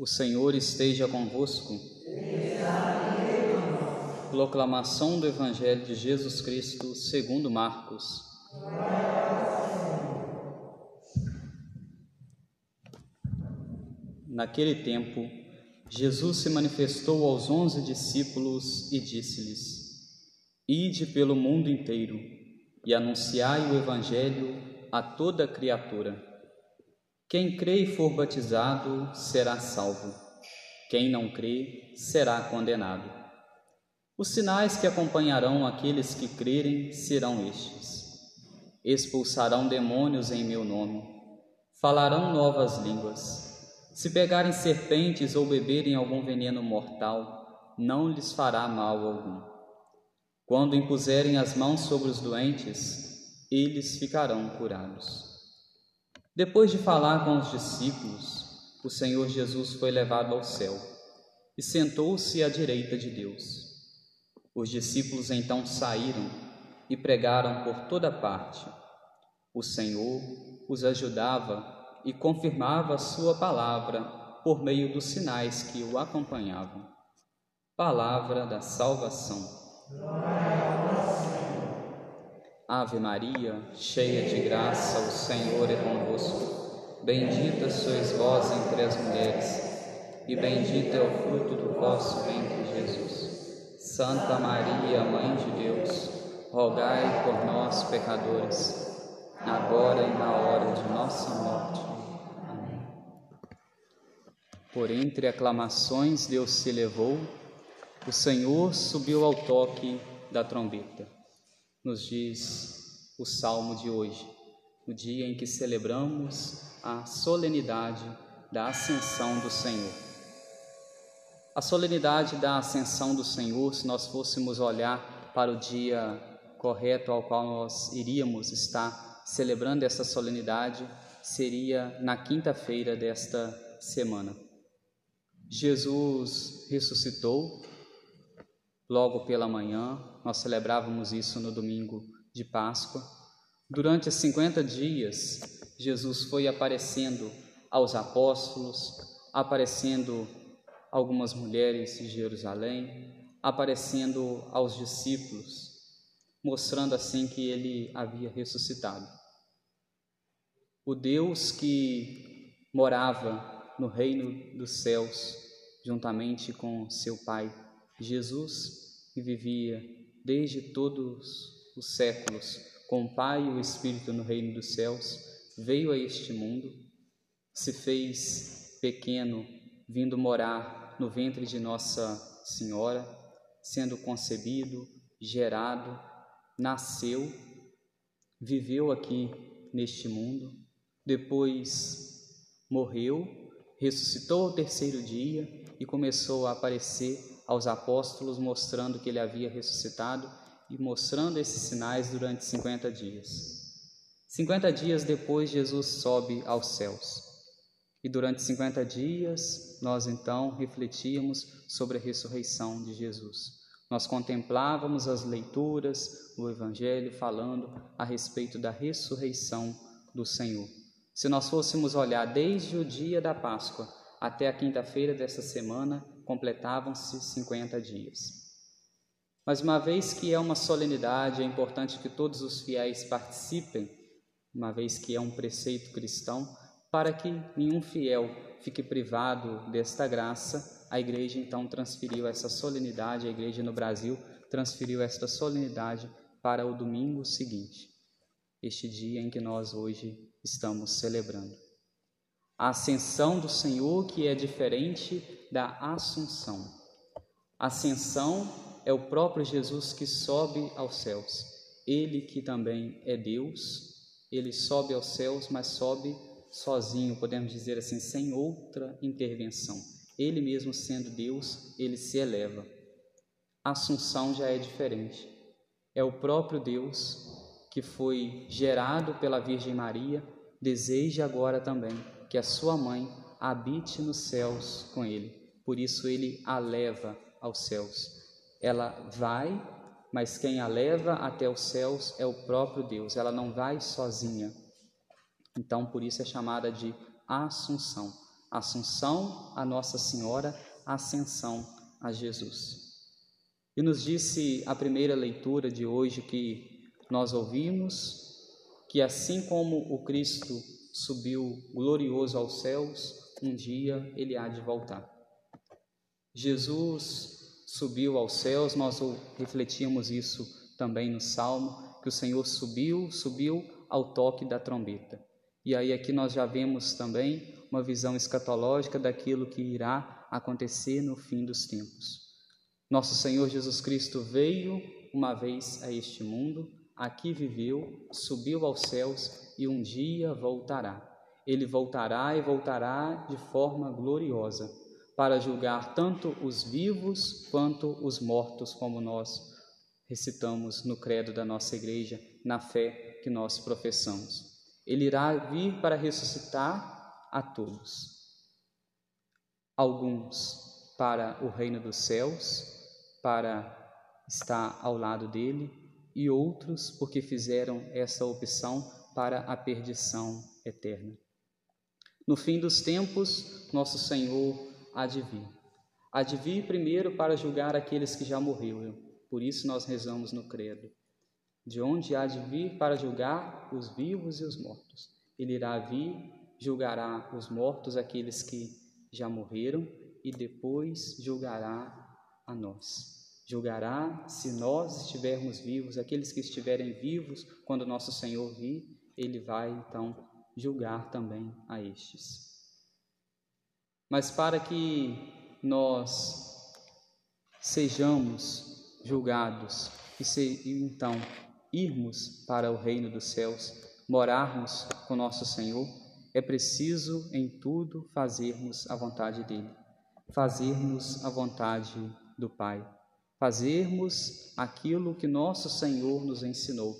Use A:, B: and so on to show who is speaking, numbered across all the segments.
A: O Senhor esteja convosco. Proclamação do Evangelho de Jesus Cristo segundo Marcos. Naquele tempo, Jesus se manifestou aos onze discípulos e disse-lhes: Ide pelo mundo inteiro e anunciai o Evangelho a toda criatura. Quem crê e for batizado será salvo. Quem não crê será condenado. Os sinais que acompanharão aqueles que crerem serão estes: expulsarão demônios em meu nome, falarão novas línguas se pegarem serpentes ou beberem algum veneno mortal, não lhes fará mal algum. Quando impuserem as mãos sobre os doentes, eles ficarão curados. Depois de falar com os discípulos, o Senhor Jesus foi levado ao céu e sentou-se à direita de Deus. Os discípulos então saíram e pregaram por toda parte. O Senhor os ajudava e confirmava sua palavra por meio dos sinais que o acompanhavam. Palavra da salvação. Ave Maria, cheia de graça, o Senhor é convosco. Bendita sois vós entre as mulheres, e bendito é o fruto do vosso ventre, Jesus. Santa Maria, Mãe de Deus, rogai por nós, pecadores, agora e na hora de nossa morte. Por entre aclamações Deus se levou, o Senhor subiu ao toque da trombeta. Nos diz o salmo de hoje, no dia em que celebramos a solenidade da ascensão do Senhor. A solenidade da ascensão do Senhor, se nós fôssemos olhar para o dia correto ao qual nós iríamos estar celebrando essa solenidade, seria na quinta-feira desta semana. Jesus ressuscitou logo pela manhã, nós celebrávamos isso no domingo de Páscoa. Durante os 50 dias, Jesus foi aparecendo aos apóstolos, aparecendo algumas mulheres de Jerusalém, aparecendo aos discípulos, mostrando assim que ele havia ressuscitado. O Deus que morava no reino dos céus, juntamente com seu Pai Jesus, que vivia desde todos os séculos com o Pai e o Espírito no reino dos céus, veio a este mundo, se fez pequeno, vindo morar no ventre de Nossa Senhora, sendo concebido, gerado, nasceu, viveu aqui neste mundo, depois morreu ressuscitou ao terceiro dia e começou a aparecer aos apóstolos, mostrando que ele havia ressuscitado e mostrando esses sinais durante 50 dias. 50 dias depois, Jesus sobe aos céus. E durante 50 dias, nós então refletíamos sobre a ressurreição de Jesus. Nós contemplávamos as leituras do Evangelho falando a respeito da ressurreição do Senhor. Se nós fôssemos olhar desde o dia da Páscoa até a quinta-feira dessa semana, completavam-se 50 dias. Mas uma vez que é uma solenidade, é importante que todos os fiéis participem, uma vez que é um preceito cristão, para que nenhum fiel fique privado desta graça, a igreja então transferiu essa solenidade, a igreja no Brasil transferiu esta solenidade para o domingo seguinte, este dia em que nós hoje estamos celebrando. A ascensão do Senhor que é diferente da assunção. ascensão é o próprio Jesus que sobe aos céus. Ele que também é Deus, ele sobe aos céus, mas sobe sozinho, podemos dizer assim, sem outra intervenção. Ele mesmo sendo Deus, ele se eleva. Assunção já é diferente. É o próprio Deus que foi gerado pela Virgem Maria, deseja agora também que a sua mãe habite nos céus com ele. Por isso ele a leva aos céus. Ela vai, mas quem a leva até os céus é o próprio Deus. Ela não vai sozinha. Então, por isso é chamada de Assunção. Assunção a Nossa Senhora, Ascensão a Jesus. E nos disse a primeira leitura de hoje que nós ouvimos que assim como o Cristo subiu glorioso aos céus, um dia ele há de voltar. Jesus subiu aos céus, nós refletimos isso também no Salmo, que o Senhor subiu, subiu ao toque da trombeta. E aí aqui nós já vemos também uma visão escatológica daquilo que irá acontecer no fim dos tempos. Nosso Senhor Jesus Cristo veio uma vez a este mundo, aqui viveu, subiu aos céus e um dia voltará. Ele voltará e voltará de forma gloriosa para julgar tanto os vivos quanto os mortos, como nós recitamos no credo da nossa igreja, na fé que nós professamos. Ele irá vir para ressuscitar a todos. Alguns para o reino dos céus, para estar ao lado dele, e outros porque fizeram essa opção para a perdição eterna. No fim dos tempos, nosso Senhor há de vir. Há de vir primeiro para julgar aqueles que já morreram. Por isso nós rezamos no credo. De onde há de vir para julgar os vivos e os mortos. Ele irá vir, julgará os mortos, aqueles que já morreram, e depois julgará a nós. Julgará se nós estivermos vivos, aqueles que estiverem vivos quando nosso Senhor vir, ele vai então julgar também a estes. Mas para que nós sejamos julgados e, se, então irmos para o reino dos céus, morarmos com nosso Senhor, é preciso em tudo fazermos a vontade dele, fazermos a vontade do Pai, fazermos aquilo que nosso Senhor nos ensinou,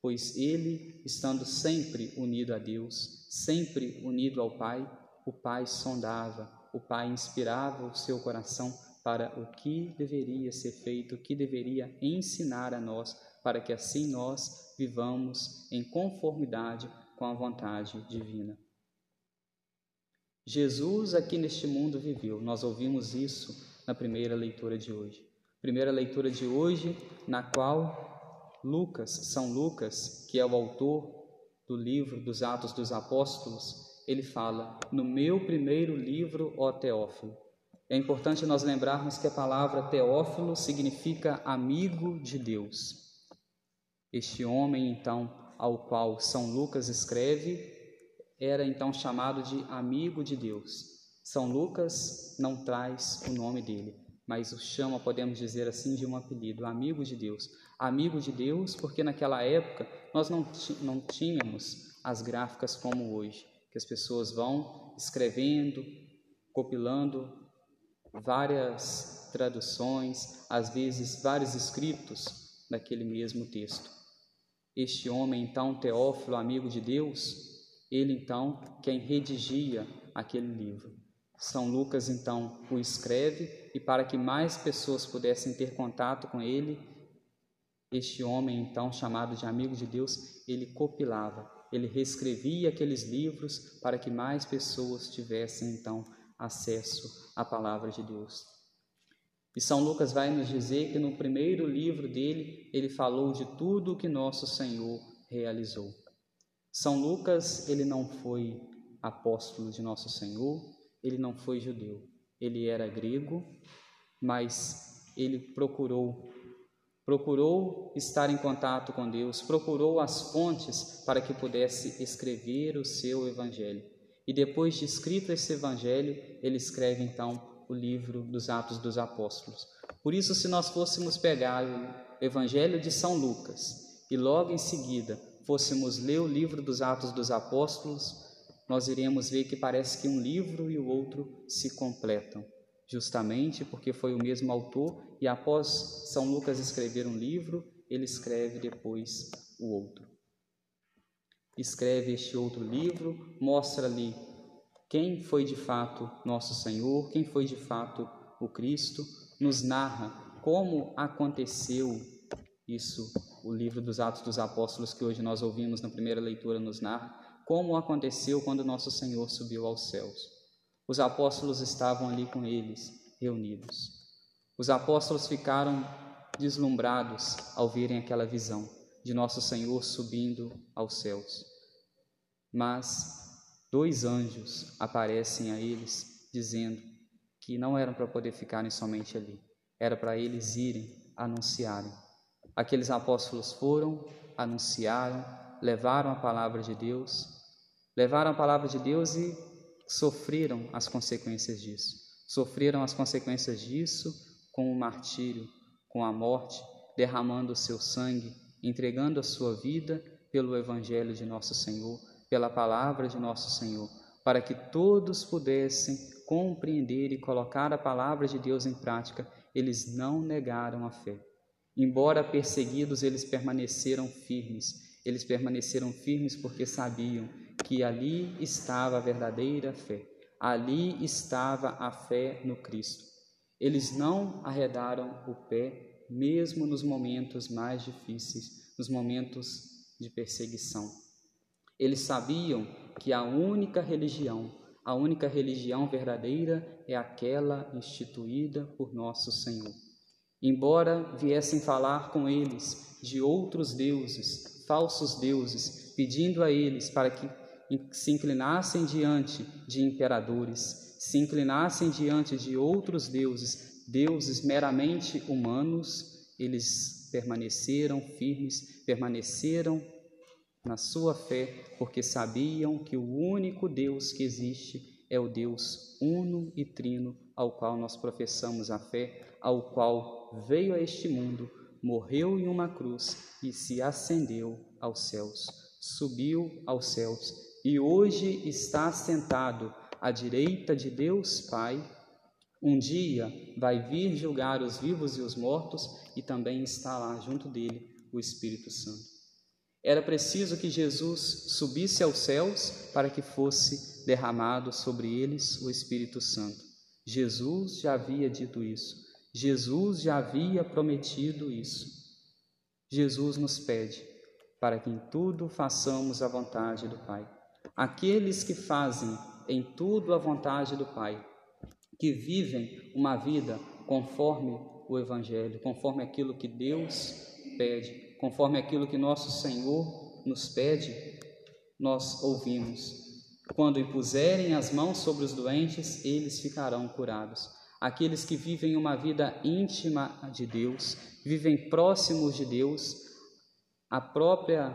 A: pois ele, estando sempre unido a Deus, sempre unido ao Pai, o Pai sondava, o Pai inspirava o seu coração para o que deveria ser feito, o que deveria ensinar a nós, para que assim nós vivamos em conformidade com a vontade divina. Jesus aqui neste mundo viveu, nós ouvimos isso na primeira leitura de hoje. Primeira leitura de hoje, na qual Lucas, São Lucas, que é o autor do livro dos Atos dos Apóstolos, ele fala: No meu primeiro livro, ó Teófilo. É importante nós lembrarmos que a palavra Teófilo significa amigo de Deus. Este homem, então, ao qual São Lucas escreve, era então chamado de amigo de Deus. São Lucas não traz o nome dele, mas o chama, podemos dizer assim, de um apelido, amigo de Deus. Amigo de Deus, porque naquela época nós não, não tínhamos as gráficas como hoje, que as pessoas vão escrevendo, compilando várias traduções, às vezes vários escritos daquele mesmo texto. Este homem, então, Teófilo, amigo de Deus, ele então quem redigia aquele livro. São Lucas então o escreve e para que mais pessoas pudessem ter contato com ele, este homem, então chamado de amigo de Deus, ele compilava, ele reescrevia aqueles livros para que mais pessoas tivessem então acesso à palavra de Deus. E São Lucas vai nos dizer que no primeiro livro dele, ele falou de tudo o que nosso Senhor realizou. São Lucas, ele não foi apóstolo de nosso Senhor, ele não foi judeu, ele era grego, mas ele procurou procurou estar em contato com Deus, procurou as fontes para que pudesse escrever o seu evangelho. E depois de escrito esse evangelho, ele escreve então o livro dos Atos dos Apóstolos. Por isso, se nós fôssemos pegar o evangelho de São Lucas e logo em seguida fôssemos ler o livro dos Atos dos Apóstolos, nós iremos ver que parece que um livro e o outro se completam justamente porque foi o mesmo autor e após São Lucas escrever um livro, ele escreve depois o outro. Escreve este outro livro, mostra-lhe quem foi de fato nosso Senhor, quem foi de fato o Cristo, nos narra como aconteceu isso, o livro dos Atos dos Apóstolos que hoje nós ouvimos na primeira leitura nos narra, como aconteceu quando nosso Senhor subiu aos céus. Os apóstolos estavam ali com eles, reunidos. Os apóstolos ficaram deslumbrados ao verem aquela visão de nosso Senhor subindo aos céus. Mas dois anjos aparecem a eles, dizendo que não eram para poder ficarem somente ali, era para eles irem anunciarem. Aqueles apóstolos foram, anunciaram, levaram a palavra de Deus, levaram a palavra de Deus e sofreram as consequências disso. Sofreram as consequências disso com o martírio, com a morte, derramando o seu sangue, entregando a sua vida pelo evangelho de nosso Senhor, pela palavra de nosso Senhor, para que todos pudessem compreender e colocar a palavra de Deus em prática, eles não negaram a fé. Embora perseguidos, eles permaneceram firmes. Eles permaneceram firmes porque sabiam que ali estava a verdadeira fé. Ali estava a fé no Cristo. Eles não arredaram o pé, mesmo nos momentos mais difíceis, nos momentos de perseguição. Eles sabiam que a única religião, a única religião verdadeira é aquela instituída por nosso Senhor. Embora viessem falar com eles de outros deuses, falsos deuses, pedindo a eles para que se inclinassem diante de imperadores, se inclinassem diante de outros deuses, deuses meramente humanos, eles permaneceram firmes, permaneceram na sua fé, porque sabiam que o único Deus que existe é o Deus uno e trino, ao qual nós professamos a fé, ao qual veio a este mundo, morreu em uma cruz e se ascendeu aos céus, subiu aos céus e hoje está sentado à direita de Deus Pai. Um dia vai vir julgar os vivos e os mortos e também está lá junto dele o Espírito Santo. Era preciso que Jesus subisse aos céus para que fosse derramado sobre eles o Espírito Santo. Jesus já havia dito isso. Jesus já havia prometido isso. Jesus nos pede para que em tudo façamos a vontade do Pai. Aqueles que fazem em tudo a vontade do Pai, que vivem uma vida conforme o Evangelho, conforme aquilo que Deus pede, conforme aquilo que nosso Senhor nos pede, nós ouvimos. Quando impuserem as mãos sobre os doentes, eles ficarão curados. Aqueles que vivem uma vida íntima de Deus, vivem próximos de Deus, a própria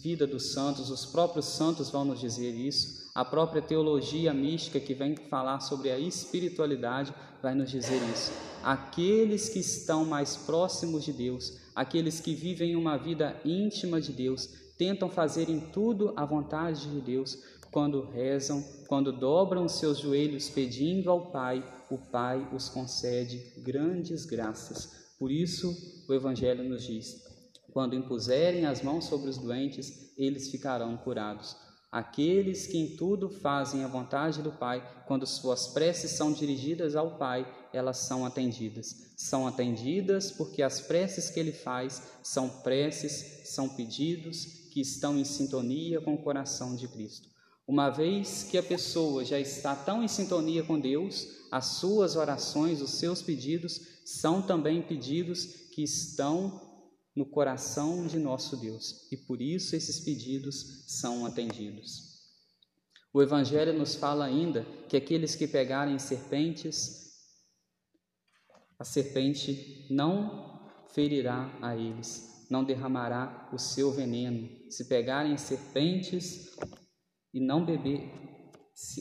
A: vida dos santos, os próprios santos vão nos dizer isso, a própria teologia mística que vem falar sobre a espiritualidade vai nos dizer isso. Aqueles que estão mais próximos de Deus, aqueles que vivem uma vida íntima de Deus, tentam fazer em tudo a vontade de Deus, quando rezam, quando dobram seus joelhos pedindo ao Pai, o Pai os concede grandes graças. Por isso, o Evangelho nos diz: quando impuserem as mãos sobre os doentes, eles ficarão curados. Aqueles que em tudo fazem a vontade do Pai, quando suas preces são dirigidas ao Pai, elas são atendidas. São atendidas porque as preces que ele faz são preces, são pedidos que estão em sintonia com o coração de Cristo. Uma vez que a pessoa já está tão em sintonia com Deus, as suas orações, os seus pedidos são também pedidos que estão no coração de nosso Deus e por isso esses pedidos são atendidos. O Evangelho nos fala ainda que aqueles que pegarem serpentes, a serpente não ferirá a eles, não derramará o seu veneno. Se pegarem serpentes e não beber,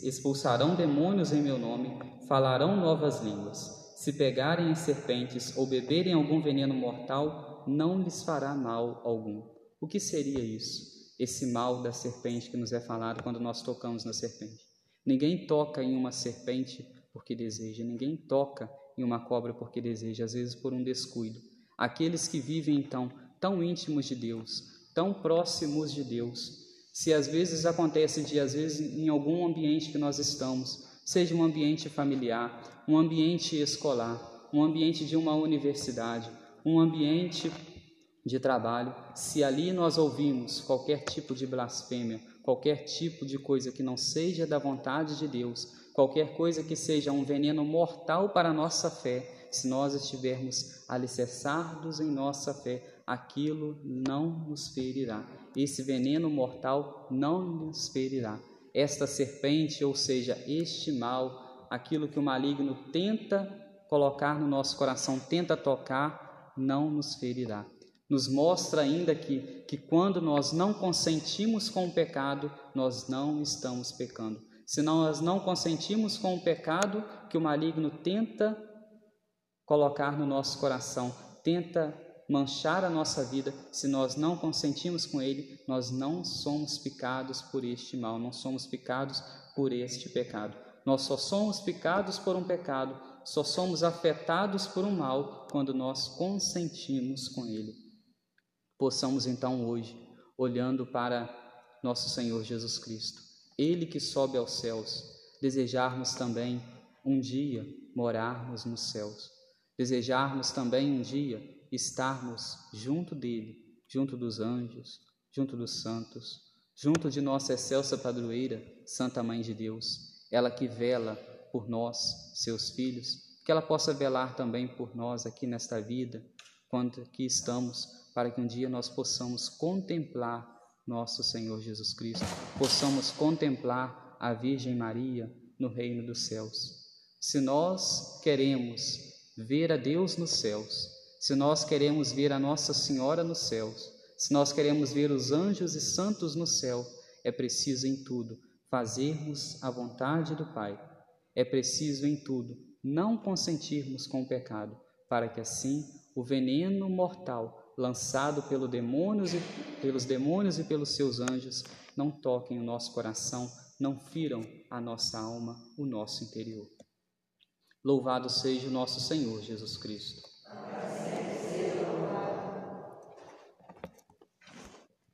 A: expulsarão demônios em meu nome, falarão novas línguas. Se pegarem serpentes ou beberem algum veneno mortal, não lhes fará mal algum. O que seria isso? Esse mal da serpente que nos é falado quando nós tocamos na serpente. Ninguém toca em uma serpente porque deseja, ninguém toca em uma cobra porque deseja, às vezes por um descuido. Aqueles que vivem então tão íntimos de Deus, tão próximos de Deus, se às vezes acontece de às vezes em algum ambiente que nós estamos, seja um ambiente familiar, um ambiente escolar, um ambiente de uma universidade, um ambiente de trabalho, se ali nós ouvimos qualquer tipo de blasfêmia, qualquer tipo de coisa que não seja da vontade de Deus, qualquer coisa que seja um veneno mortal para a nossa fé, se nós estivermos alicerçados em nossa fé, aquilo não nos ferirá. Esse veneno mortal não nos ferirá. Esta serpente, ou seja, este mal, aquilo que o maligno tenta colocar no nosso coração, tenta tocar, não nos ferirá. Nos mostra ainda que, que quando nós não consentimos com o pecado, nós não estamos pecando. Se nós não consentimos com o pecado que o maligno tenta colocar no nosso coração, tenta manchar a nossa vida, se nós não consentimos com ele, nós não somos picados por este mal, não somos picados por este pecado. Nós só somos picados por um pecado, só somos afetados por um mal quando nós consentimos com ele. Possamos então hoje, olhando para nosso Senhor Jesus Cristo, ele que sobe aos céus, desejarmos também um dia morarmos nos céus desejarmos também um dia estarmos junto dele, junto dos anjos, junto dos santos, junto de nossa excelsa padroeira, Santa Mãe de Deus, ela que vela por nós, seus filhos, que ela possa velar também por nós aqui nesta vida, quando aqui estamos, para que um dia nós possamos contemplar nosso Senhor Jesus Cristo, possamos contemplar a Virgem Maria no reino dos céus. Se nós queremos ver a Deus nos céus, se nós queremos ver a Nossa Senhora nos céus, se nós queremos ver os anjos e santos no céu, é preciso em tudo fazermos a vontade do Pai. É preciso em tudo não consentirmos com o pecado, para que assim o veneno mortal lançado pelo demônios e, pelos demônios e pelos seus anjos não toquem o nosso coração, não firam a nossa alma, o nosso interior. Louvado seja o nosso Senhor Jesus Cristo.